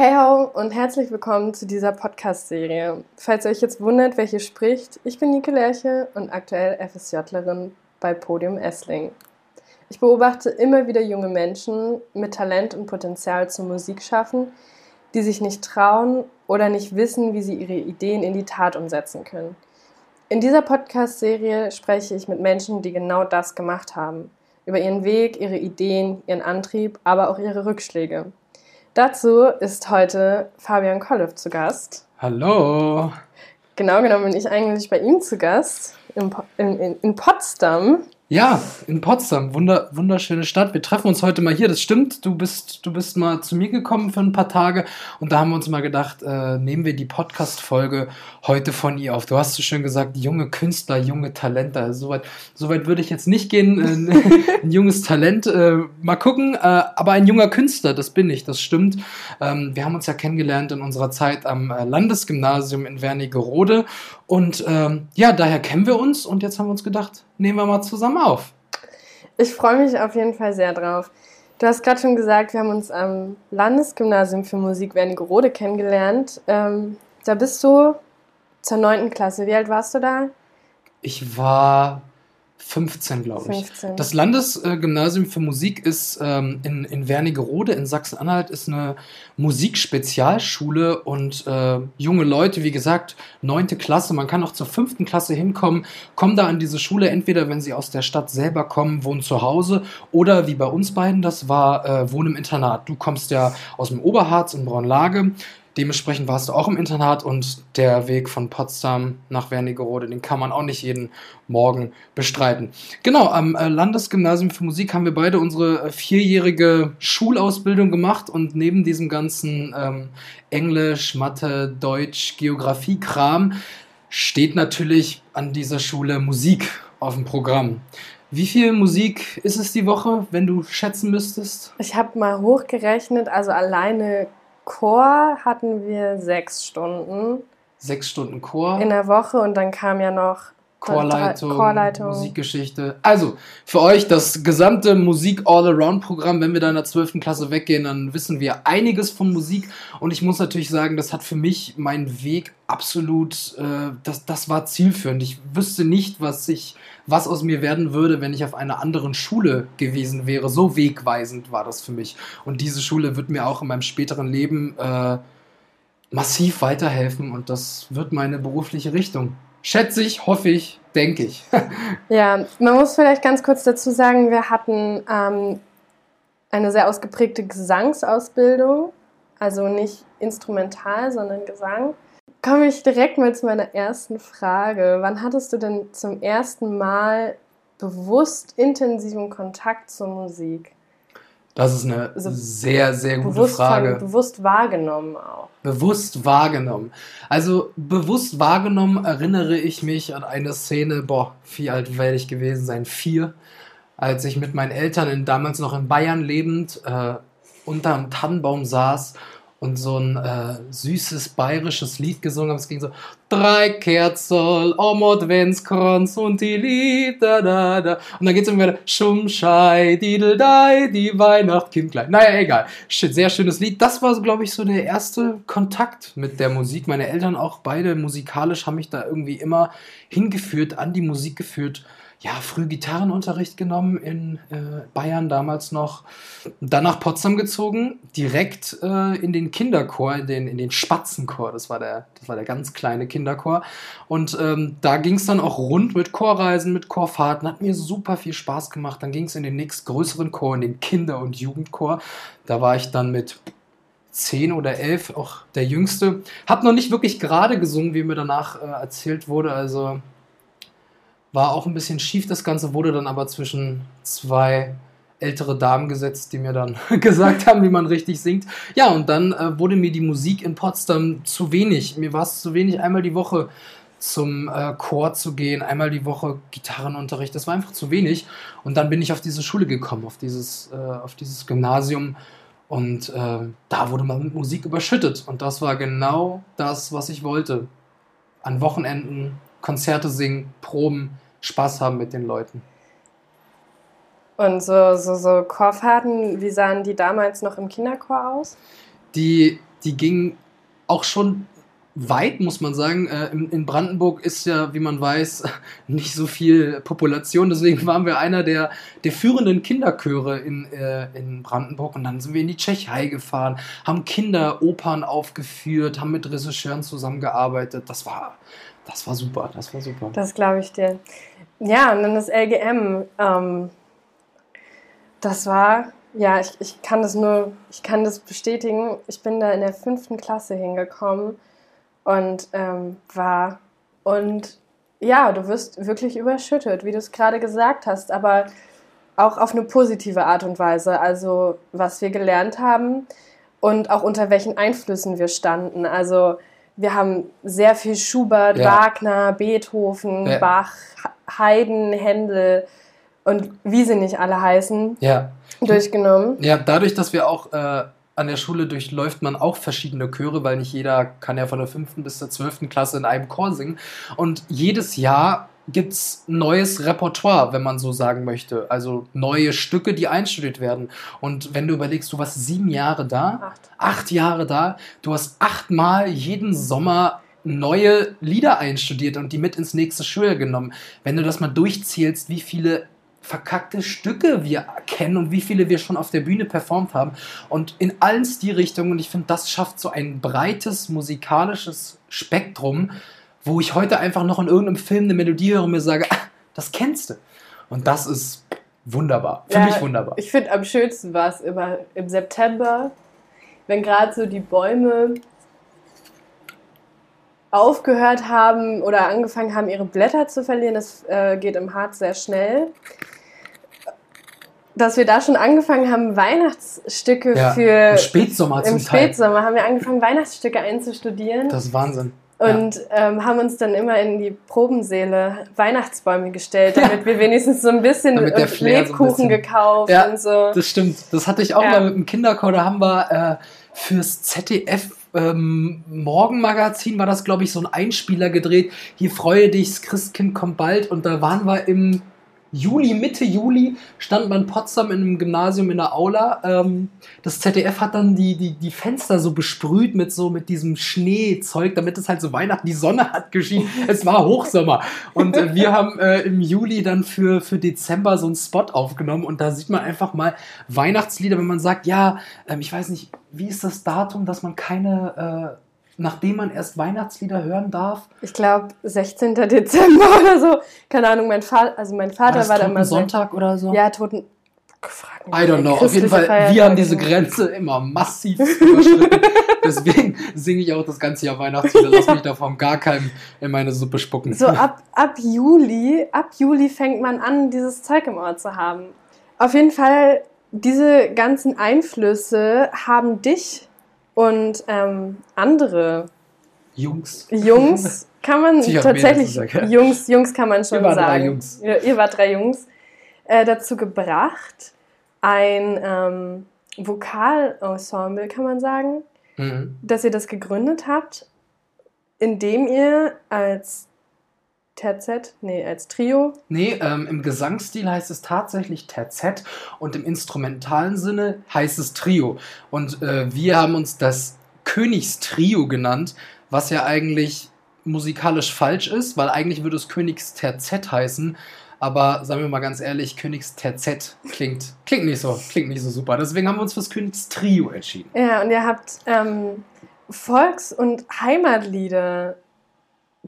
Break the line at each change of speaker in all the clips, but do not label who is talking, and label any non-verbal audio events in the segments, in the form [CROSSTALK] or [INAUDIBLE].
Hey ho und herzlich willkommen zu dieser Podcast-Serie. Falls ihr euch jetzt wundert, wer hier spricht, ich bin Nike Lerche und aktuell FSJlerin bei Podium Essling. Ich beobachte immer wieder junge Menschen mit Talent und Potenzial zur Musik schaffen, die sich nicht trauen oder nicht wissen, wie sie ihre Ideen in die Tat umsetzen können. In dieser Podcast-Serie spreche ich mit Menschen, die genau das gemacht haben. Über ihren Weg, ihre Ideen, ihren Antrieb, aber auch ihre Rückschläge. Dazu ist heute Fabian Kollev zu Gast.
Hallo.
Genau genommen bin ich eigentlich bei ihm zu Gast in, in, in Potsdam.
Ja, in Potsdam, Wunder, wunderschöne Stadt. Wir treffen uns heute mal hier. Das stimmt. Du bist, du bist mal zu mir gekommen für ein paar Tage und da haben wir uns mal gedacht, äh, nehmen wir die Podcast-Folge heute von ihr auf. Du hast so schön gesagt, junge Künstler, junge Talente. Also soweit, soweit würde ich jetzt nicht gehen. Äh, [LAUGHS] ein junges Talent, äh, mal gucken. Äh, aber ein junger Künstler, das bin ich. Das stimmt. Ähm, wir haben uns ja kennengelernt in unserer Zeit am äh, Landesgymnasium in Wernigerode und ähm, ja, daher kennen wir uns und jetzt haben wir uns gedacht, nehmen wir mal zusammen auf.
Ich freue mich auf jeden Fall sehr drauf. Du hast gerade schon gesagt, wir haben uns am Landesgymnasium für Musik Wernigerode kennengelernt. Ähm, da bist du zur 9. Klasse. Wie alt warst du da?
Ich war 15, glaube ich. 15. Das Landesgymnasium für Musik ist ähm, in, in Wernigerode in Sachsen-Anhalt ist eine Musikspezialschule und äh, junge Leute, wie gesagt, neunte Klasse, man kann auch zur fünften Klasse hinkommen, kommen da an diese Schule, entweder wenn sie aus der Stadt selber kommen, wohnen zu Hause oder wie bei uns beiden, das war äh, Wohnen im Internat. Du kommst ja aus dem Oberharz in Braunlage, Dementsprechend warst du auch im Internat und der Weg von Potsdam nach Wernigerode, den kann man auch nicht jeden Morgen bestreiten. Genau, am äh, Landesgymnasium für Musik haben wir beide unsere äh, vierjährige Schulausbildung gemacht und neben diesem ganzen ähm, Englisch, Mathe, Deutsch, Geografie-Kram steht natürlich an dieser Schule Musik auf dem Programm. Wie viel Musik ist es die Woche, wenn du schätzen müsstest?
Ich habe mal hochgerechnet, also alleine Chor hatten wir sechs Stunden.
Sechs Stunden Chor.
In der Woche und dann kam ja noch
Chorleitung, Chorleitung, Musikgeschichte. Also, für euch das gesamte Musik All-Around-Programm, wenn wir da in der 12. Klasse weggehen, dann wissen wir einiges von Musik. Und ich muss natürlich sagen, das hat für mich meinen Weg absolut, äh, das, das war zielführend. Ich wüsste nicht, was ich, was aus mir werden würde, wenn ich auf einer anderen Schule gewesen wäre. So wegweisend war das für mich. Und diese Schule wird mir auch in meinem späteren Leben äh, massiv weiterhelfen und das wird meine berufliche Richtung. Schätze ich, hoffe ich, denke ich. [LAUGHS]
ja, man muss vielleicht ganz kurz dazu sagen, wir hatten ähm, eine sehr ausgeprägte Gesangsausbildung, also nicht instrumental, sondern Gesang. Komme ich direkt mal zu meiner ersten Frage. Wann hattest du denn zum ersten Mal bewusst intensiven Kontakt zur Musik?
Das ist eine also sehr, sehr gute Frage.
Bewusst wahrgenommen auch.
Bewusst wahrgenommen. Also bewusst wahrgenommen erinnere ich mich an eine Szene, boah, wie alt werde ich gewesen sein? Vier. Als ich mit meinen Eltern in, damals noch in Bayern lebend äh, unterm Tannenbaum saß und so ein äh, süßes bayerisches Lied gesungen haben. Es ging so: Drei Kerzel, om Adventskranz und die Lied, da, da, da. Und dann geht es immer wieder: Schumschei, dideldei, die Weihnachtskindlein. Naja, egal. Sehr schönes Lied. Das war, glaube ich, so der erste Kontakt mit der Musik. Meine Eltern auch beide musikalisch haben mich da irgendwie immer hingeführt, an die Musik geführt ja, früh Gitarrenunterricht genommen in äh, Bayern damals noch. Dann nach Potsdam gezogen, direkt äh, in den Kinderchor, in den, in den Spatzenchor. Das war der, das war der ganz kleine Kinderchor. Und ähm, da ging es dann auch rund mit Chorreisen, mit Chorfahrten. Hat mir super viel Spaß gemacht. Dann ging es in den nächstgrößeren Chor, in den Kinder- und Jugendchor. Da war ich dann mit zehn oder elf, auch der Jüngste. Hab noch nicht wirklich gerade gesungen, wie mir danach äh, erzählt wurde. Also war auch ein bisschen schief, das Ganze wurde dann aber zwischen zwei ältere Damen gesetzt, die mir dann [LAUGHS] gesagt haben, wie man richtig singt. Ja, und dann äh, wurde mir die Musik in Potsdam zu wenig. Mir war es zu wenig, einmal die Woche zum äh, Chor zu gehen, einmal die Woche Gitarrenunterricht. Das war einfach zu wenig. Und dann bin ich auf diese Schule gekommen, auf dieses, äh, auf dieses Gymnasium. Und äh, da wurde man mit Musik überschüttet. Und das war genau das, was ich wollte. An Wochenenden Konzerte singen, proben, Spaß haben mit den Leuten.
Und so, so, so Chorfahrten, wie sahen die damals noch im Kinderchor aus?
Die die ging auch schon weit, muss man sagen. Äh, in, Brandenburg ist ja, wie man weiß, [LAUGHS] nicht so viel Population. Deswegen waren wir einer der, der führenden Kinderchöre in, äh, in Brandenburg. Und dann sind wir in die Tschechei gefahren, haben Kinderopern aufgeführt, haben mit Regisseuren zusammengearbeitet. Das war, das war super, das war super.
Das glaube ich dir. Ja, und dann das LGM. Ähm, das war, ja, ich, ich kann das nur, ich kann das bestätigen. Ich bin da in der fünften Klasse hingekommen und ähm, war. Und ja, du wirst wirklich überschüttet, wie du es gerade gesagt hast, aber auch auf eine positive Art und Weise. Also, was wir gelernt haben und auch unter welchen Einflüssen wir standen. Also, wir haben sehr viel Schubert, ja. Wagner, Beethoven, ja. Bach, Haydn, Händel und wie sie nicht alle heißen,
ja.
durchgenommen.
Ja, dadurch, dass wir auch äh, an der Schule durchläuft man auch verschiedene Chöre, weil nicht jeder kann ja von der fünften bis zur zwölften Klasse in einem Chor singen. Und jedes Jahr gibt es neues Repertoire, wenn man so sagen möchte. Also neue Stücke, die einstudiert werden. Und wenn du überlegst, du warst sieben Jahre da, acht, acht Jahre da, du hast achtmal jeden Sommer neue Lieder einstudiert und die mit ins nächste Schuljahr genommen. Wenn du das mal durchzählst, wie viele verkackte Stücke wir kennen und wie viele wir schon auf der Bühne performt haben. Und in allen Stilrichtungen. Und ich finde, das schafft so ein breites musikalisches Spektrum, wo ich heute einfach noch in irgendeinem Film eine Melodie höre und mir sage, ah, das kennst du. Und das ist wunderbar. Für ja, mich wunderbar.
Ich finde, am schönsten war es immer im September, wenn gerade so die Bäume aufgehört haben oder angefangen haben, ihre Blätter zu verlieren. Das äh, geht im Harz sehr schnell dass wir da schon angefangen haben, Weihnachtsstücke ja, für.
Im Spätsommer
zum Im Spätsommer haben wir angefangen, Weihnachtsstücke einzustudieren.
Das ist Wahnsinn.
Und ja. ähm, haben uns dann immer in die Probensäle Weihnachtsbäume gestellt, damit ja. wir wenigstens so ein bisschen Lebkuchen so gekauft
ja,
und so.
Das stimmt. Das hatte ich auch mal mit dem Kinderchor. Da haben wir äh, fürs ZDF ähm, Morgenmagazin war das, glaube ich, so ein Einspieler gedreht. Hier freue dich, das Christkind kommt bald. Und da waren wir im Juli, Mitte Juli stand man in Potsdam in einem Gymnasium in der Aula. Ähm, das ZDF hat dann die, die, die Fenster so besprüht mit so mit diesem Schneezeug, damit es halt so Weihnachten, die Sonne hat geschienen. es war Hochsommer. Und wir haben äh, im Juli dann für, für Dezember so einen Spot aufgenommen und da sieht man einfach mal Weihnachtslieder, wenn man sagt, ja, ähm, ich weiß nicht, wie ist das Datum, dass man keine äh, nachdem man erst Weihnachtslieder hören darf.
Ich glaube 16. Dezember [LAUGHS] oder so. Keine Ahnung, mein Vater, also mein Vater war,
war
da immer
Sonntag oder so.
Ja, Toten.
I don't know. Auf jeden Fall, Feiertag wir haben diese Grenze immer massiv überschritten. [LAUGHS] Deswegen singe ich auch das ganze Jahr Weihnachtslieder. Lass mich davon gar keinem in meine Suppe spucken.
So ab, ab Juli, ab Juli fängt man an, dieses Zeug im Ohr zu haben. Auf jeden Fall, diese ganzen Einflüsse haben dich und ähm, andere
Jungs.
Jungs [LAUGHS] kann man tatsächlich, sagen, Jungs, Jungs kann man schon
ihr
sagen.
Drei Jungs.
Ihr, ihr wart drei Jungs. Äh, dazu gebracht, ein ähm, Vokalensemble, kann man sagen, mhm. dass ihr das gegründet habt, indem ihr als Terzett? Nee, als Trio?
Nee, ähm, im Gesangsstil heißt es tatsächlich Terzett und im instrumentalen Sinne heißt es Trio. Und äh, wir haben uns das Königstrio genannt, was ja eigentlich musikalisch falsch ist, weil eigentlich würde es Königsterzett heißen. Aber sagen wir mal ganz ehrlich, Königsterzett klingt, klingt nicht so, klingt nicht so super. Deswegen haben wir uns fürs Königstrio entschieden.
Ja, und ihr habt ähm, Volks- und Heimatlieder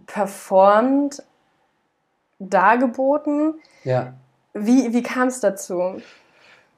performt dargeboten.
Ja.
Wie, wie kam es dazu?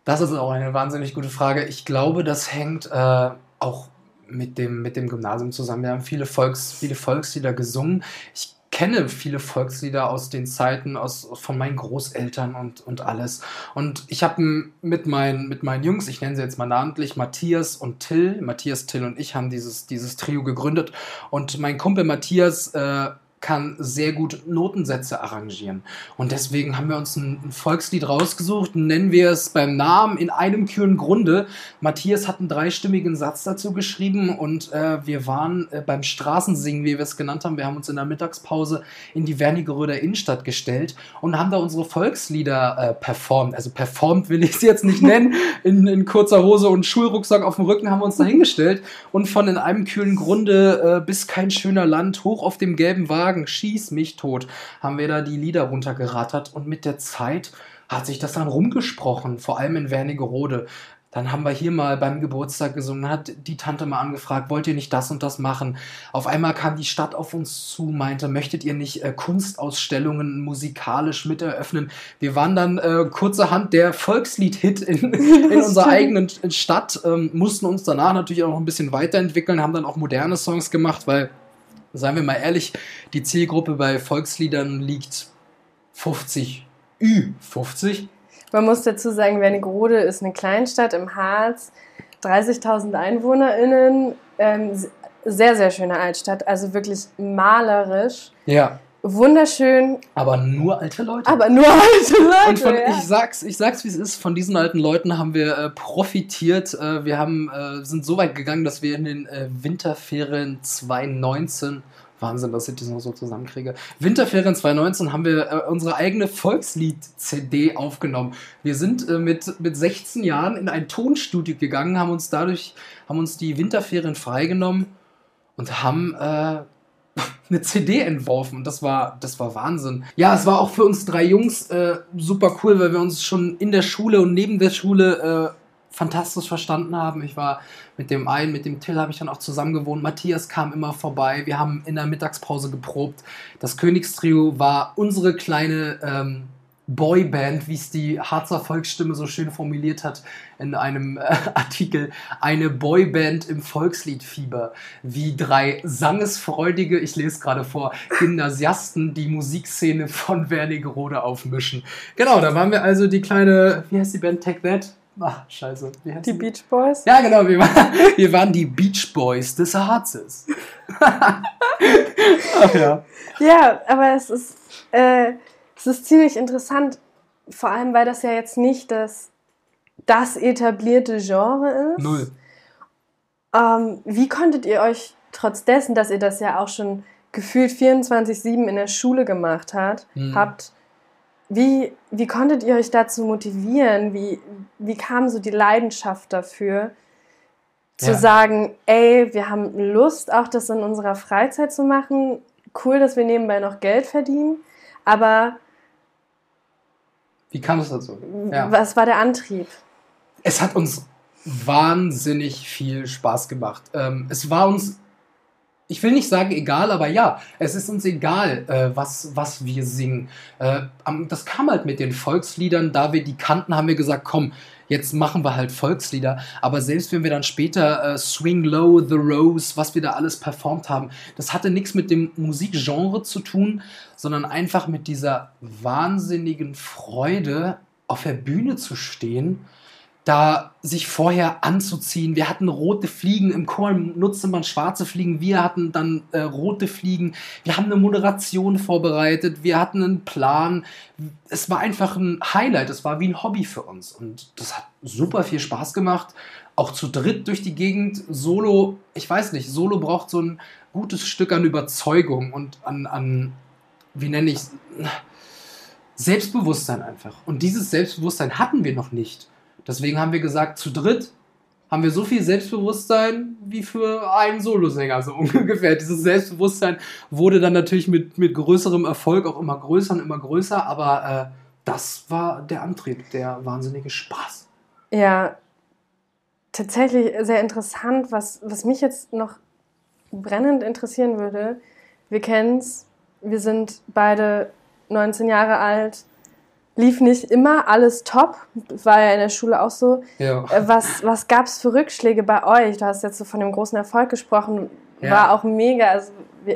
Das ist auch eine wahnsinnig gute Frage. Ich glaube, das hängt äh, auch mit dem, mit dem Gymnasium zusammen. Wir haben viele, Volks, viele Volkslieder gesungen. Ich kenne viele Volkslieder aus den Zeiten aus, von meinen Großeltern und, und alles. Und ich habe mit, mein, mit meinen Jungs, ich nenne sie jetzt mal namentlich, Matthias und Till, Matthias, Till und ich haben dieses, dieses Trio gegründet. Und mein Kumpel Matthias äh, kann sehr gut Notensätze arrangieren. Und deswegen haben wir uns ein, Volkslied rausgesucht, nennen wir es beim Namen in einem kühlen Grunde. Matthias hat einen dreistimmigen Satz dazu geschrieben und äh, wir waren äh, beim Straßensingen, wie wir es genannt haben. Wir haben uns in der Mittagspause in die Wernigeröder Innenstadt gestellt und haben da unsere Volkslieder äh, performt. Also performt will ich sie jetzt nicht nennen. In, in, kurzer Hose und Schulrucksack auf dem Rücken haben wir uns da hingestellt und von in einem kühlen Grunde äh, bis kein schöner Land hoch auf dem gelben Wagen Tagen, schieß mich tot, haben wir da die Lieder runtergerattert und mit der Zeit hat sich das dann rumgesprochen, vor allem in Wernigerode. Dann haben wir hier mal beim Geburtstag gesungen, hat die Tante mal angefragt, wollt ihr nicht das und das machen? Auf einmal kam die Stadt auf uns zu, meinte, möchtet ihr nicht äh, Kunstausstellungen musikalisch mit eröffnen? Wir waren dann äh, kurzerhand der Volkslied-Hit in, [LAUGHS] in unserer eigenen Stadt, ähm, mussten uns danach natürlich auch noch ein bisschen weiterentwickeln, haben dann auch moderne Songs gemacht, weil seien wir mal ehrlich, die Zielgruppe bei Volksliedern liegt 50, Ü50.
Man muss dazu sagen, Wernigerode ist eine Kleinstadt im Harz, 30.000 EinwohnerInnen, ähm, sehr, sehr schöne Altstadt, also wirklich malerisch.
Ja.
Wunderschön.
Aber nur alte Leute.
Aber nur alte Leute.
Und von, ja. ich sag's, ich sag's, wie es ist. Von diesen alten Leuten haben wir äh, profitiert. Äh, wir haben, äh, sind so weit gegangen, dass wir in den äh, Winterferien 2019 Wahnsinn, dass ich das noch so zusammenkriege. Winterferien 2019 haben wir äh, unsere eigene Volkslied-CD aufgenommen. Wir sind äh, mit, mit 16 Jahren in ein Tonstudio gegangen, haben uns dadurch, haben uns die Winterferien freigenommen und haben äh, [LAUGHS] eine CD entworfen und das war, das war Wahnsinn. Ja, es war auch für uns drei Jungs äh, super cool, weil wir uns schon in der Schule und neben der Schule äh, fantastisch verstanden haben. Ich war mit dem einen, mit dem Till habe ich dann auch zusammen gewohnt. Matthias kam immer vorbei. Wir haben in der Mittagspause geprobt. Das Königstrio war unsere kleine ähm, Boyband, wie es die Harzer Volksstimme so schön formuliert hat in einem äh, [LAUGHS] Artikel, eine Boyband im Volksliedfieber, wie drei sangesfreudige, ich lese gerade vor, Gymnasiasten die Musikszene von Wernigerode aufmischen. Genau, da waren wir also die kleine, wie heißt die Band, Take That? Ach, scheiße.
die Beach Boys?
Ja, genau. Wir waren, [LAUGHS] wir waren die Beach Boys des Harzes. [LAUGHS]
Ach ja. Ja, aber es ist, äh, es ist ziemlich interessant, vor allem, weil das ja jetzt nicht das, das etablierte Genre ist.
Null.
Ähm, wie konntet ihr euch, trotz dessen, dass ihr das ja auch schon gefühlt 24-7 in der Schule gemacht hat, hm. habt, wie, wie konntet ihr euch dazu motivieren? Wie, wie kam so die Leidenschaft dafür, zu ja. sagen, ey, wir haben Lust, auch das in unserer Freizeit zu machen. Cool, dass wir nebenbei noch Geld verdienen. Aber
wie kam es dazu?
Ja. Was war der Antrieb?
Es hat uns wahnsinnig viel Spaß gemacht. Ähm, es war uns ich will nicht sagen egal, aber ja, es ist uns egal, äh, was, was wir singen. Äh, das kam halt mit den Volksliedern, da wir die kannten, haben wir gesagt, komm, jetzt machen wir halt Volkslieder. Aber selbst wenn wir dann später äh, Swing Low, The Rose, was wir da alles performt haben, das hatte nichts mit dem Musikgenre zu tun, sondern einfach mit dieser wahnsinnigen Freude, auf der Bühne zu stehen da sich vorher anzuziehen. Wir hatten rote Fliegen, im Chor nutzte man schwarze Fliegen, wir hatten dann äh, rote Fliegen, wir haben eine Moderation vorbereitet, wir hatten einen Plan. Es war einfach ein Highlight, es war wie ein Hobby für uns und das hat super viel Spaß gemacht. Auch zu dritt durch die Gegend, Solo, ich weiß nicht, Solo braucht so ein gutes Stück an Überzeugung und an, an wie nenne ich es, Selbstbewusstsein einfach. Und dieses Selbstbewusstsein hatten wir noch nicht. Deswegen haben wir gesagt, zu dritt haben wir so viel Selbstbewusstsein wie für einen Solosänger, so [LAUGHS] ungefähr. Dieses Selbstbewusstsein wurde dann natürlich mit, mit größerem Erfolg auch immer größer und immer größer, aber äh, das war der Antrieb, der wahnsinnige Spaß.
Ja, tatsächlich sehr interessant, was, was mich jetzt noch brennend interessieren würde. Wir kennen es, wir sind beide 19 Jahre alt, lief nicht immer alles top. War ja in der Schule auch so.
Ja.
Äh, was, was gab es für Rückschläge bei euch? Du hast jetzt so von dem großen Erfolg gesprochen. Ja. War auch mega. Also,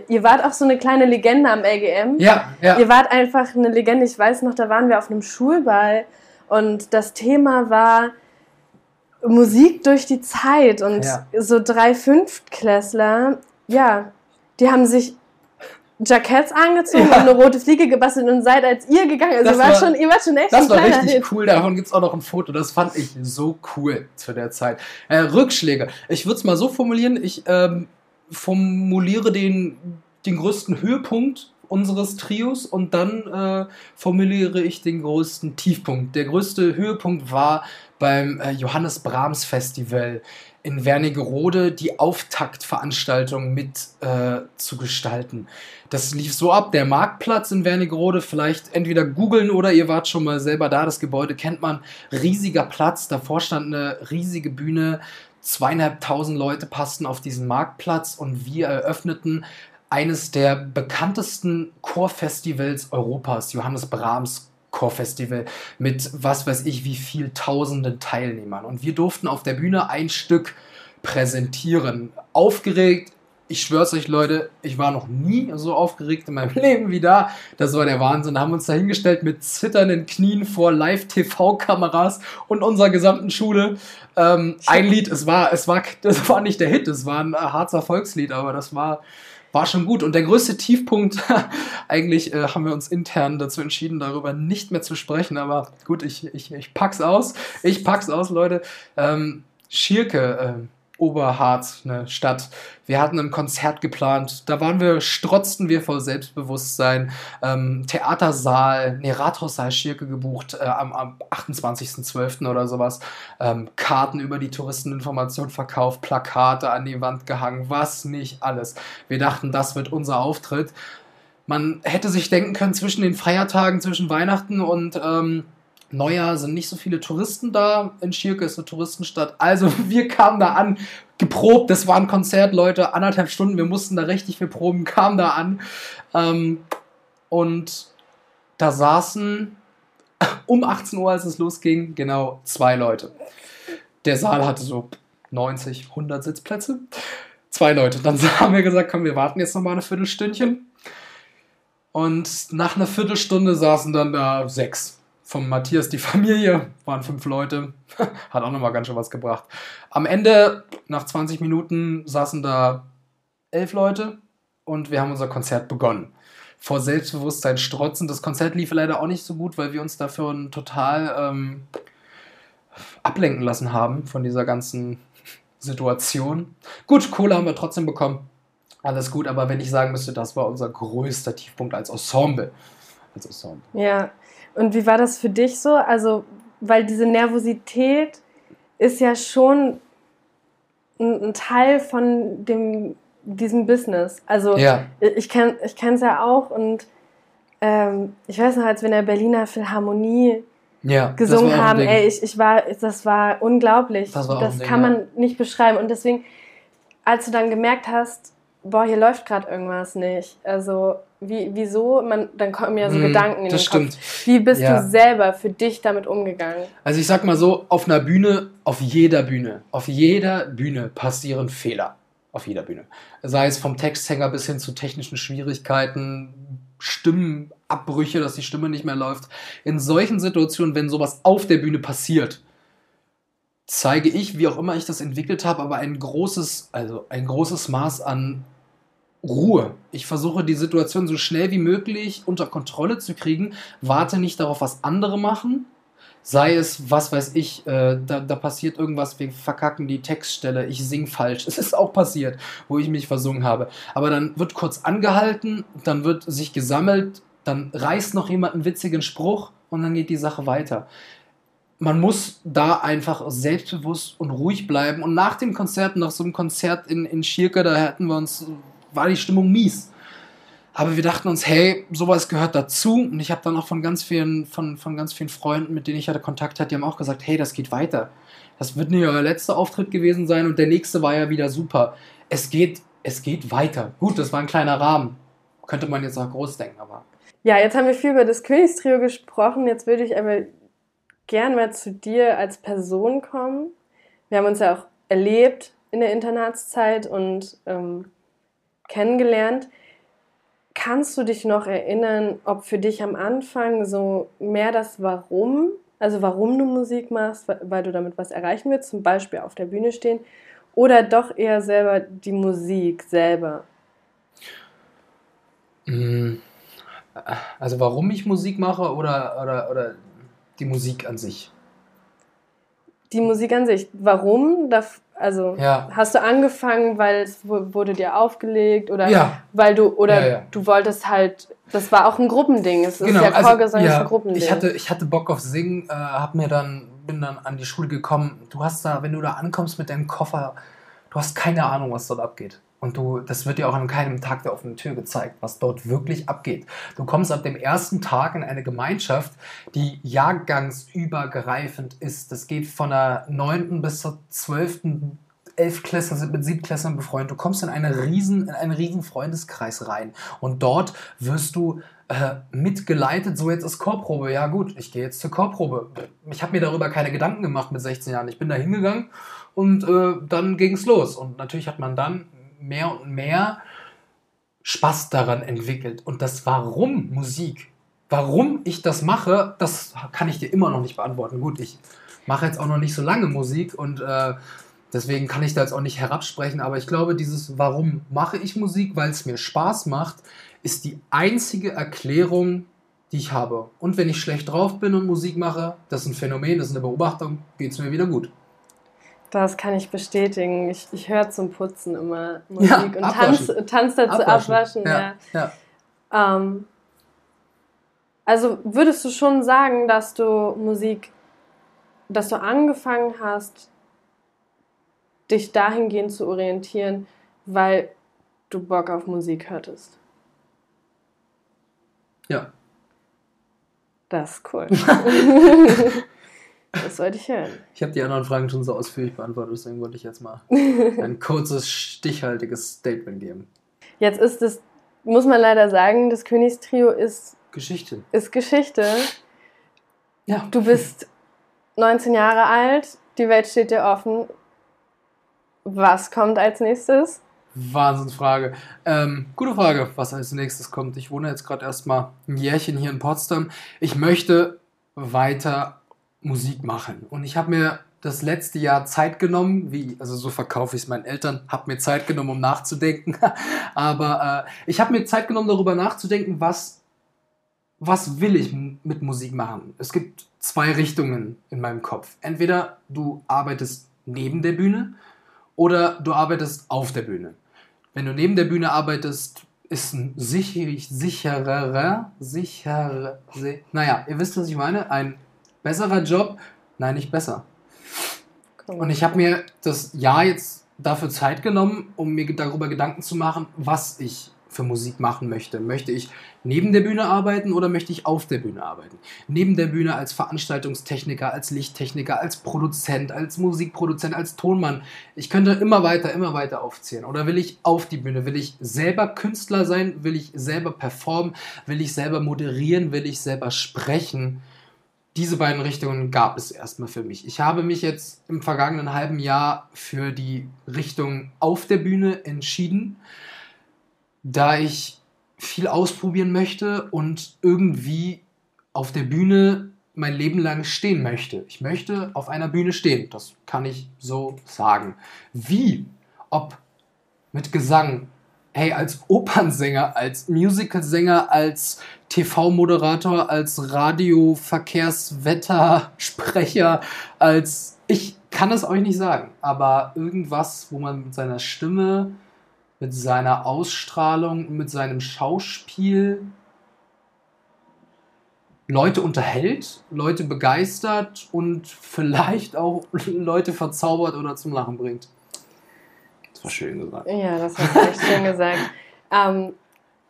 ihr wart auch so eine kleine Legende am LGM.
Ja, ja.
Ihr wart einfach eine Legende. Ich weiß noch, da waren wir auf einem Schulball und das Thema war Musik durch die Zeit. Und ja. so drei Fünftklässler, ja, die haben sich Jacketts angezogen ja. und eine rote Fliege gebastelt und seid als ihr gegangen. Also ihr wart, schon, ihr wart schon echt
Das war richtig Hit. cool. Davon gibt es auch noch ein Foto. Das fand ich so cool zu der Zeit. Äh, Rückschläge. Ich würde es mal so formulieren. Ich ähm, formuliere den, den größten Höhepunkt unseres Trios und dann äh, formuliere ich den größten Tiefpunkt. Der größte Höhepunkt war beim äh, Johannes Brahms Festival in Wernigerode die Auftaktveranstaltung mit äh, zu gestalten. Das lief so ab, der Marktplatz in Wernigerode, vielleicht entweder googeln oder ihr wart schon mal selber da, das Gebäude kennt man, riesiger Platz, davor stand eine riesige Bühne, zweieinhalbtausend Leute passten auf diesen Marktplatz und wir eröffneten eines der bekanntesten Chorfestivals Europas, Johannes Brahms Chorfestival mit was weiß ich wie viel tausenden Teilnehmern. Und wir durften auf der Bühne ein Stück präsentieren. Aufgeregt, ich schwör's euch, Leute, ich war noch nie so aufgeregt in meinem [LAUGHS] Leben wie da. Das war der Wahnsinn. Da haben wir uns da hingestellt mit zitternden Knien vor Live-TV-Kameras und unserer gesamten Schule. Ähm, ein Lied, es war, es war, das war nicht der Hit, es war ein Harzer Volkslied, aber das war, war schon gut. Und der größte Tiefpunkt, [LAUGHS] eigentlich äh, haben wir uns intern dazu entschieden, darüber nicht mehr zu sprechen, aber gut, ich, ich, ich pack's aus. Ich pack's aus, Leute. Ähm, Schierke, äh, Oberharz, eine Stadt. Wir hatten ein Konzert geplant. Da waren wir, strotzten wir vor Selbstbewusstsein. Ähm, Theatersaal, nee, Rathaussaal Schirke gebucht äh, am, am 28.12. oder sowas. Ähm, Karten über die Touristeninformation verkauft, Plakate an die Wand gehangen, was nicht alles. Wir dachten, das wird unser Auftritt. Man hätte sich denken können, zwischen den Feiertagen, zwischen Weihnachten und ähm, Neujahr sind nicht so viele Touristen da. In Schirke ist eine Touristenstadt. Also [LAUGHS] wir kamen da an, geprobt. Das war ein Konzert, Leute, anderthalb Stunden. Wir mussten da richtig viel proben, kamen da an. Ähm, und da saßen [LAUGHS] um 18 Uhr, als es losging, genau zwei Leute. Der Saal hatte so 90, 100 Sitzplätze. Zwei Leute. Dann [LAUGHS] haben wir gesagt, komm, wir warten jetzt noch mal eine Viertelstündchen. Und nach einer Viertelstunde saßen dann da sechs vom Matthias die [LAUGHS] Familie, waren fünf Leute, [LAUGHS] hat auch nochmal ganz schön was gebracht. Am Ende, nach 20 Minuten, saßen da elf Leute und wir haben unser Konzert begonnen. Vor Selbstbewusstsein strotzen. Das Konzert lief leider auch nicht so gut, weil wir uns dafür total ähm, ablenken lassen haben von dieser ganzen Situation. Gut, Kohle haben wir trotzdem bekommen. Alles gut, aber wenn ich sagen müsste, das war unser größter Tiefpunkt als Ensemble. Als
Ensemble. Ja, und wie war das für dich so? Also, weil diese Nervosität ist ja schon ein, Teil von dem, diesem Business. Also, ja. ich kenne ich es ja auch und ähm, ich weiß noch, als wir in der Berliner Philharmonie ja, gesungen haben, ey, ich, ich war, das war unglaublich. Das, war das Ding, kann man ja. nicht beschreiben. Und deswegen, als du dann gemerkt hast, boah, hier läuft gerade irgendwas nicht. Also, wie, wieso? Man, dann kommen ja so mm, Gedanken in den stimmt. Kopf. Wie bist ja. du selber für dich damit umgegangen?
Also, ich sag mal so, auf einer Bühne, auf jeder Bühne, auf jeder Bühne passieren Fehler. Auf jeder Bühne. Sei es vom Texthänger bis hin zu technischen Schwierigkeiten, Stimmenabbrüche, dass die Stimme nicht mehr läuft. In solchen Situationen, wenn sowas auf der Bühne passiert, zeige ich, wie auch immer ich das entwickelt habe, aber ein großes, also ein großes Maß an Ruhe. Ich versuche die Situation so schnell wie möglich unter Kontrolle zu kriegen, warte nicht darauf, was andere machen. Sei es, was weiß ich, äh, da, da, passiert irgendwas, wir verkacken die Textstelle, ich sing falsch. [LAUGHS] Es ist auch passiert, wo ich mich versungen habe. Aber dann wird kurz angehalten, dann wird sich gesammelt, dann reißt noch jemand einen witzigen Spruch und dann geht die Sache weiter. Man muss da einfach selbstbewusst und ruhig bleiben. Und nach dem Konzert, nach so einem Konzert in, in Schirke, da hätten wir uns war die Stimmung mies. Aber wir dachten uns, hey, sowas gehört dazu. Und ich habe dann auch von ganz vielen, von, von ganz vielen Freunden, mit denen ich hatte Kontakt hatte, die haben auch gesagt, hey, das geht weiter. Das wird nicht euer letzter Auftritt gewesen sein und der nächste war ja wieder super. Es geht, es geht weiter. Gut, das war ein kleiner Rahmen. Könnte man jetzt auch groß denken, aber.
Ja, jetzt haben wir viel über das Königstrio gesprochen. Jetzt würde ich aber gern mal zu dir als Person kommen. Wir haben uns ja auch erlebt in der Internatszeit und ähm, kennengelernt. Kannst du dich noch erinnern, ob für dich am Anfang so mehr das Warum, also warum du Musik machst, weil du damit was erreichen willst, zum Beispiel auf der Bühne stehen, oder doch eher selber die Musik selber?
Mm, Also warum ich Musik mache oder, oder, oder die Musik an sich?
Die Musik an sich. Warum? Also
Ja.
hast du angefangen, weil es wu- wurde dir aufgelegt oder
Ja.
weil du oder
Ja,
du wolltest halt. Das war auch ein Gruppending. Es ist
Genau,
ja
also,
Chorgesang ist ein Gruppending.
ich hatte, ich hatte Bock auf Singen, äh, hab mir dann, bin dann an die Schule gekommen. Du hast da, wenn du da ankommst mit deinem Koffer, du hast keine Ahnung, was dort abgeht. Und du, das wird dir auch an keinem Tag der offenen Tür gezeigt, was dort wirklich abgeht. Du kommst ab dem ersten Tag in eine Gemeinschaft, die jahrgangsübergreifend ist. Das geht von der 9. bis zur 12. Elfklässler sind mit Siebtklässlern befreundet. Du kommst in, eine riesen, in einen riesen Freundeskreis rein. Und dort wirst du äh, mitgeleitet. So, jetzt ist Chorprobe. Ja, gut, ich gehe jetzt zur Chorprobe. Ich habe mir darüber keine Gedanken gemacht mit 16 Jahren. Ich bin da hingegangen und äh, dann ging es los. Und natürlich hat man dann mehr und mehr Spaß daran entwickelt. Und das Warum Musik, warum ich das mache, das kann ich dir immer noch nicht beantworten. Gut, ich mache jetzt auch noch nicht so lange Musik und äh, deswegen kann ich da jetzt auch nicht herabsprechen. Aber ich glaube, dieses Warum mache ich Musik, weil es mir Spaß macht, ist die einzige Erklärung, die ich habe. Und wenn ich schlecht drauf bin und Musik mache, das ist ein Phänomen, das ist eine Beobachtung, geht es mir wieder gut.
Das kann ich bestätigen. Ich, ich höre zum Putzen immer Musik
Ja,
und tanz,
abwaschen.
tanz dazu abwaschen. ja.
ja. ja.
Ähm, also würdest du schon sagen, dass du Musik, dass du angefangen hast, dich dahingehend zu orientieren, weil du Bock auf Musik hattest?
ja.
Das ist cool. [LAUGHS] [LAUGHS] das wollte ich hören.
Ich habe die anderen Fragen schon so ausführlich beantwortet, deswegen wollte ich jetzt mal [LAUGHS] ein kurzes, stichhaltiges Statement geben.
Jetzt ist es, muss man leider sagen, das Königstrio ist,
Geschichte.
ist Geschichte.
Ja.
Du bist 19 Jahre alt, die Welt steht dir offen. Was kommt als nächstes?
Wahnsinnsfrage. Ähm, gute Frage, was als nächstes kommt. Ich wohne jetzt gerade erstmal ein Jährchen hier in Potsdam. Ich möchte weiter Musik machen. Und ich habe mir das letzte Jahr Zeit genommen, wie, also so verkaufe ich es meinen Eltern, habe mir Zeit genommen, um nachzudenken. [LAUGHS] Aber äh, ich habe mir Zeit genommen, darüber nachzudenken, was, was will ich mit Musik machen. Es gibt zwei Richtungen in meinem Kopf. Entweder du arbeitest neben der Bühne oder du arbeitest auf der Bühne. Wenn du neben der Bühne arbeitest, ist ein sicher, sicherer, si naja, ihr wisst, was ich meine, ein besserer Job, nein, nicht besser.
Cool.
Und ich habe mir das Jahr jetzt dafür Zeit genommen, um mir darüber Gedanken zu machen, was ich für Musik machen möchte. Möchte ich neben der Bühne arbeiten oder möchte ich auf der Bühne arbeiten? Neben der Bühne als Veranstaltungstechniker, als Lichttechniker, als Produzent, als Musikproduzent, als Tonmann. Ich könnte immer weiter, immer weiter aufzählen. Oder will ich auf die Bühne? Will ich selber Künstler sein? Will ich selber performen? Will ich selber moderieren? Will ich selber sprechen? Diese beiden Richtungen gab es erstmal für mich. Ich habe mich jetzt im vergangenen halben Jahr für die Richtung auf der Bühne entschieden, da ich viel ausprobieren möchte und irgendwie auf der Bühne mein Leben lang stehen möchte. Ich möchte auf einer Bühne stehen, das kann ich so sagen. Wie? Ob mit Gesang, hey, als Opernsänger, als Musicalsänger, als TV-Moderator, als Radio-Verkehrswettersprecher, als ich kann es euch nicht sagen, aber irgendwas, wo man mit seiner Stimme, mit seiner Ausstrahlung, mit seinem Schauspiel Leute unterhält, Leute begeistert und vielleicht auch [LAUGHS] Leute verzaubert oder zum Lachen bringt. War schön gesagt.
Ja, das hast du echt schön gesagt. [LAUGHS] Ähm,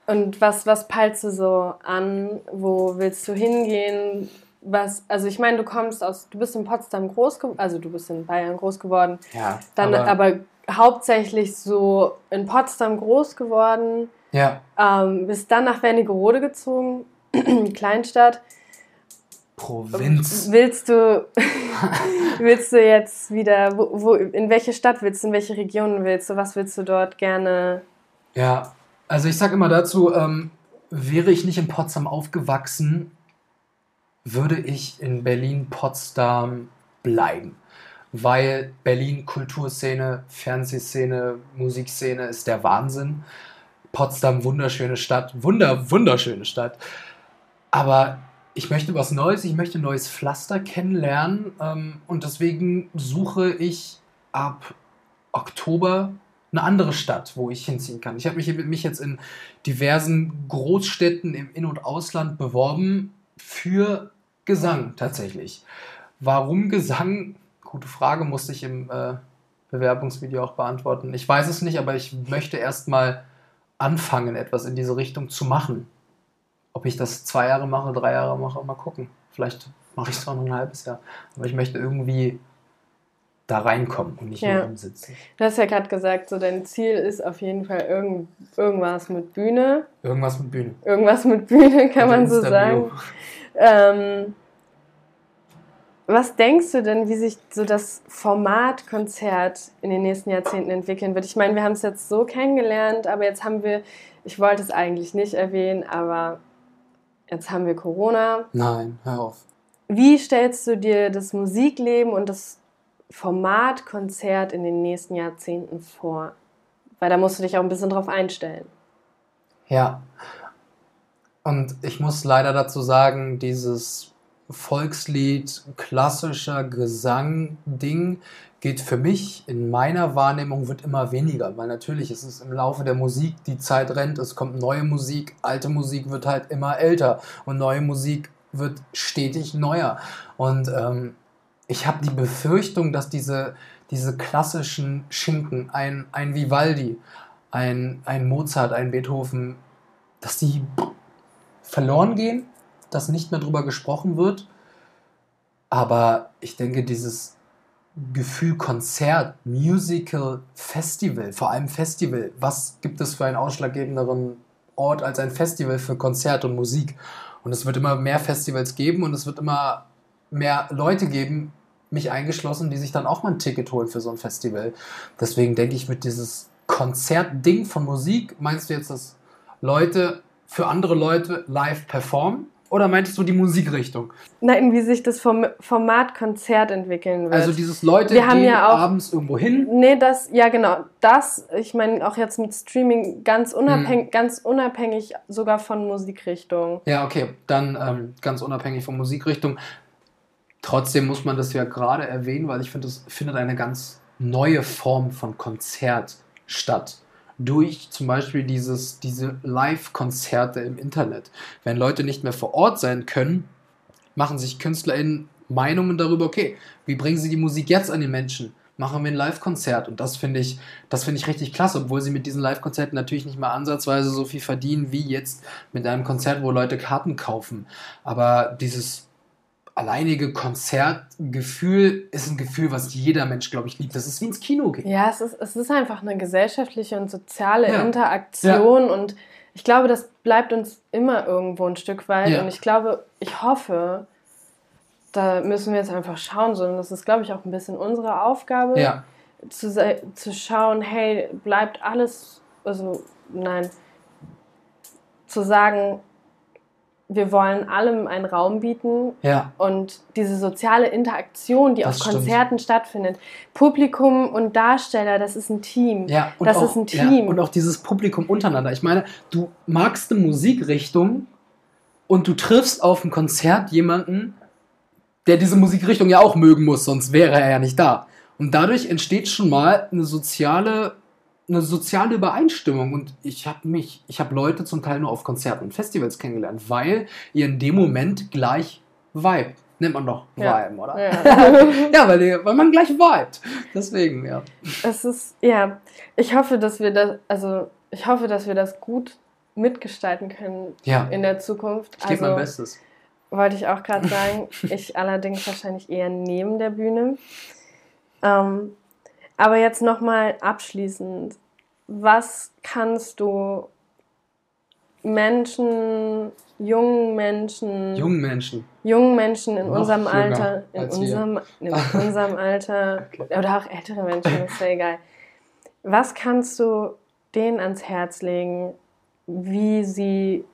und was, was peilst du so an? Wo willst du hingehen? Was, also ich meine, du kommst aus, du bist in Potsdam groß geworden, also du bist in Bayern groß geworden,
Ja,
dann
aber,
aber, hauptsächlich so in Potsdam groß geworden,
ja,
ähm, bist dann nach Wernigerode gezogen, [CLEARS THROAT] Kleinstadt.
Provinz.
Willst du, [LAUGHS] willst du jetzt wieder, wo, wo, in welche Stadt willst du, in welche Region willst du, was willst du dort gerne?
Ja, also ich sag immer dazu, ähm, wäre ich nicht in Potsdam aufgewachsen, würde ich in Berlin-Potsdam bleiben. Weil Berlin Kulturszene, Fernsehszene, Musikszene ist der Wahnsinn. Potsdam, wunderschöne Stadt, wunder, wunderschöne Stadt. Aber ich möchte was Neues, ich möchte ein neues Pflaster kennenlernen ähm, und deswegen suche ich ab Oktober eine andere Stadt, wo ich hinziehen kann. Ich habe mich, mich jetzt in diversen Großstädten im In- und Ausland beworben für Gesang tatsächlich. Warum Gesang? Gute Frage, musste ich im äh, Bewerbungsvideo auch beantworten. Ich weiß es nicht, aber ich möchte erstmal anfangen, etwas in diese Richtung zu machen. Ob ich das zwei Jahre mache, drei Jahre mache, mal gucken. Vielleicht mache ich es auch noch ein halbes Jahr. Aber ich möchte irgendwie da reinkommen und nicht
Ja.
nur umsitzen.
Du hast ja gerade gesagt, so dein Ziel ist auf jeden Fall irgend, irgendwas mit Bühne.
Irgendwas mit Bühne.
Irgendwas mit Bühne, kann
Mit
man so sagen. Ähm, was denkst du denn, wie sich so das Format Konzert in den nächsten Jahrzehnten entwickeln wird? Ich meine, wir haben es jetzt so kennengelernt, aber jetzt haben wir, ich wollte es eigentlich nicht erwähnen, aber jetzt haben wir Corona.
Nein, hör auf.
Wie stellst du dir das Musikleben und das Format Konzert in den nächsten Jahrzehnten vor? Weil da musst du dich auch ein bisschen drauf einstellen.
Ja. Und ich muss leider dazu sagen, dieses Volkslied, klassischer Gesang-Ding geht für mich in meiner Wahrnehmung wird immer weniger, weil natürlich ist es im Laufe der Musik, die Zeit rennt, es kommt neue Musik, alte Musik wird halt immer älter und neue Musik wird stetig neuer. Und ähm, ich habe die Befürchtung, dass diese, diese klassischen Schinken, ein, ein Vivaldi, ein, ein Mozart, ein Beethoven, dass die verloren gehen, dass nicht mehr drüber gesprochen wird. Aber ich denke, dieses Gefühl Konzert, Musical, Festival, vor allem Festival, was gibt es für einen ausschlaggebenderen Ort als ein Festival für Konzert und Musik? Und es wird immer mehr Festivals geben und es wird immer mehr Leute geben, mich eingeschlossen, die sich dann auch mal ein Ticket holen für so ein Festival. Deswegen denke ich, mit dieses Konzertding von Musik, meinst du jetzt, dass Leute für andere Leute live performen? Oder meintest du die Musikrichtung?
Nein, wie sich das Form Format Konzert entwickeln wird.
Also dieses Leute
Wir haben
gehen
ja auch-
abends irgendwo hin.
Nee, das, ja genau, das, ich meine auch jetzt mit Streaming ganz unabhängig, ganz unabhängig sogar von Musikrichtung.
Ja, okay, dann ähm, ganz unabhängig von Musikrichtung. Trotzdem muss man das ja gerade erwähnen, weil ich finde, es findet eine ganz neue Form von Konzert statt. Durch zum Beispiel dieses, diese Live-Konzerte im Internet. Wenn Leute nicht mehr vor Ort sein können, machen sich KünstlerInnen Meinungen darüber, okay, wie bringen sie die Musik jetzt an die Menschen? Machen wir ein Live-Konzert. Und das finde ich, das finde ich richtig klasse, obwohl sie mit diesen Live-Konzerten natürlich nicht mal ansatzweise so viel verdienen wie jetzt mit einem Konzert, wo Leute Karten kaufen. Aber dieses alleinige Konzertgefühl ist ein Gefühl, was jeder Mensch, glaube ich, liebt. Das ist wie ins Kino gehen.
Ja, es ist, es ist einfach eine gesellschaftliche und soziale
Ja.
Interaktion und ich glaube, das bleibt uns immer irgendwo ein Stück weit
Ja.
und ich glaube, ich hoffe, da müssen wir jetzt einfach schauen, sondern das ist, glaube ich, auch ein bisschen unsere Aufgabe,
Ja,
zu, zu schauen, hey, bleibt alles, also nein, zu sagen, wir wollen allem einen Raum bieten
ja,
und diese soziale Interaktion, die
Das
auf
stimmt.
Konzerten stattfindet. Publikum und Darsteller, das ist ein Team.
ja. Und
Das
auch,
ist ein
Ja,
Team.
und auch dieses Publikum untereinander. Ich meine, du magst eine Musikrichtung und du triffst auf ein Konzert jemanden, der diese Musikrichtung ja auch mögen muss, sonst wäre er ja nicht da. Und dadurch entsteht schon mal eine soziale, eine soziale Übereinstimmung. Und ich habe mich, ich habe Leute zum Teil nur auf Konzerten und Festivals kennengelernt, weil ihr in dem Moment gleich vibe. Nennt man doch
Ja.
Viben, oder?
Ja.
Ja, [LAUGHS] weil, weil man gleich vibet. Deswegen, ja.
es ist, ja, ich hoffe, dass wir das, also ich hoffe, dass wir das gut mitgestalten können
Ja,
in der Zukunft.
ich gebe mein
Also
Bestes.
wollte ich auch gerade sagen, [LAUGHS] ich allerdings wahrscheinlich eher neben der Bühne. Ähm, aber jetzt nochmal abschließend, was kannst du Menschen, jungen Menschen,
Jungen Menschen.
jungen Menschen in
Noch
unserem Alter, in unserem, in [LAUGHS] unserem Alter
Okay.
oder auch ältere Menschen, ist ja egal. Was kannst du denen ans Herz legen, wie sie,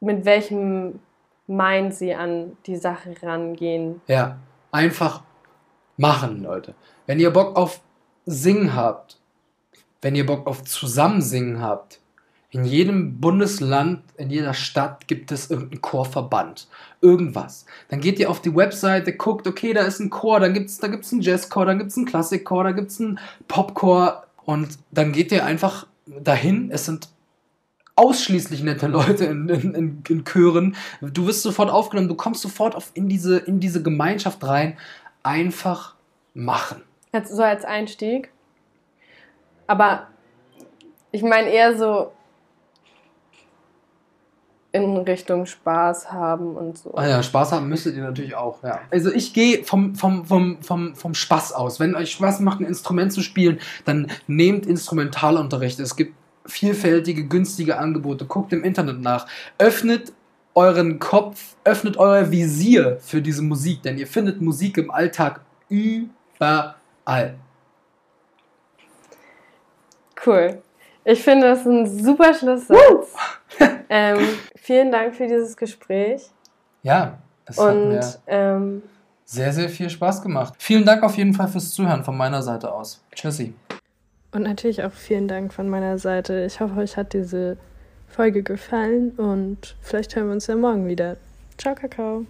mit welchem Mind sie an die Sache rangehen?
Ja, einfach machen, Leute. Wenn ihr Bock auf Singen habt, wenn ihr Bock auf Zusammensingen habt, in jedem Bundesland, in jeder Stadt gibt es irgendeinen Chorverband. Irgendwas. Dann geht ihr auf die Webseite, guckt, okay, da ist ein Chor, dann gibt's, da gibt's einen Jazzchor, dann gibt's einen Klassikchor, da gibt's einen Popchor und dann geht ihr einfach dahin. Es sind ausschließlich nette Leute in, in, in, in Chören. Du wirst sofort aufgenommen, du kommst sofort auf in diese, in diese Gemeinschaft rein. Einfach machen.
Jetzt so als Einstieg. Aber ich meine eher so in Richtung Spaß haben und so.
Ah ja, Spaß haben müsstet ihr natürlich auch, ja. Also ich gehe vom, vom, vom, vom, vom Spaß aus. Wenn euch Spaß macht, ein Instrument zu spielen, dann nehmt Instrumentalunterricht. Es gibt vielfältige, günstige Angebote. Guckt im Internet nach. Öffnet euren Kopf, öffnet euer Visier für diese Musik, denn ihr findet Musik im Alltag überall.
Cool. Ich finde, das ist ein super Schlusssatz. [LAUGHS] ähm, vielen Dank für dieses Gespräch.
Ja, es
Und,
hat mir
ähm,
sehr, sehr viel Spaß gemacht. Vielen Dank auf jeden Fall fürs Zuhören von meiner Seite aus. Tschüssi.
Und natürlich auch vielen Dank von meiner Seite. Ich hoffe, euch hat diese Folge gefallen und vielleicht hören wir uns ja morgen wieder. Ciao, Kakao.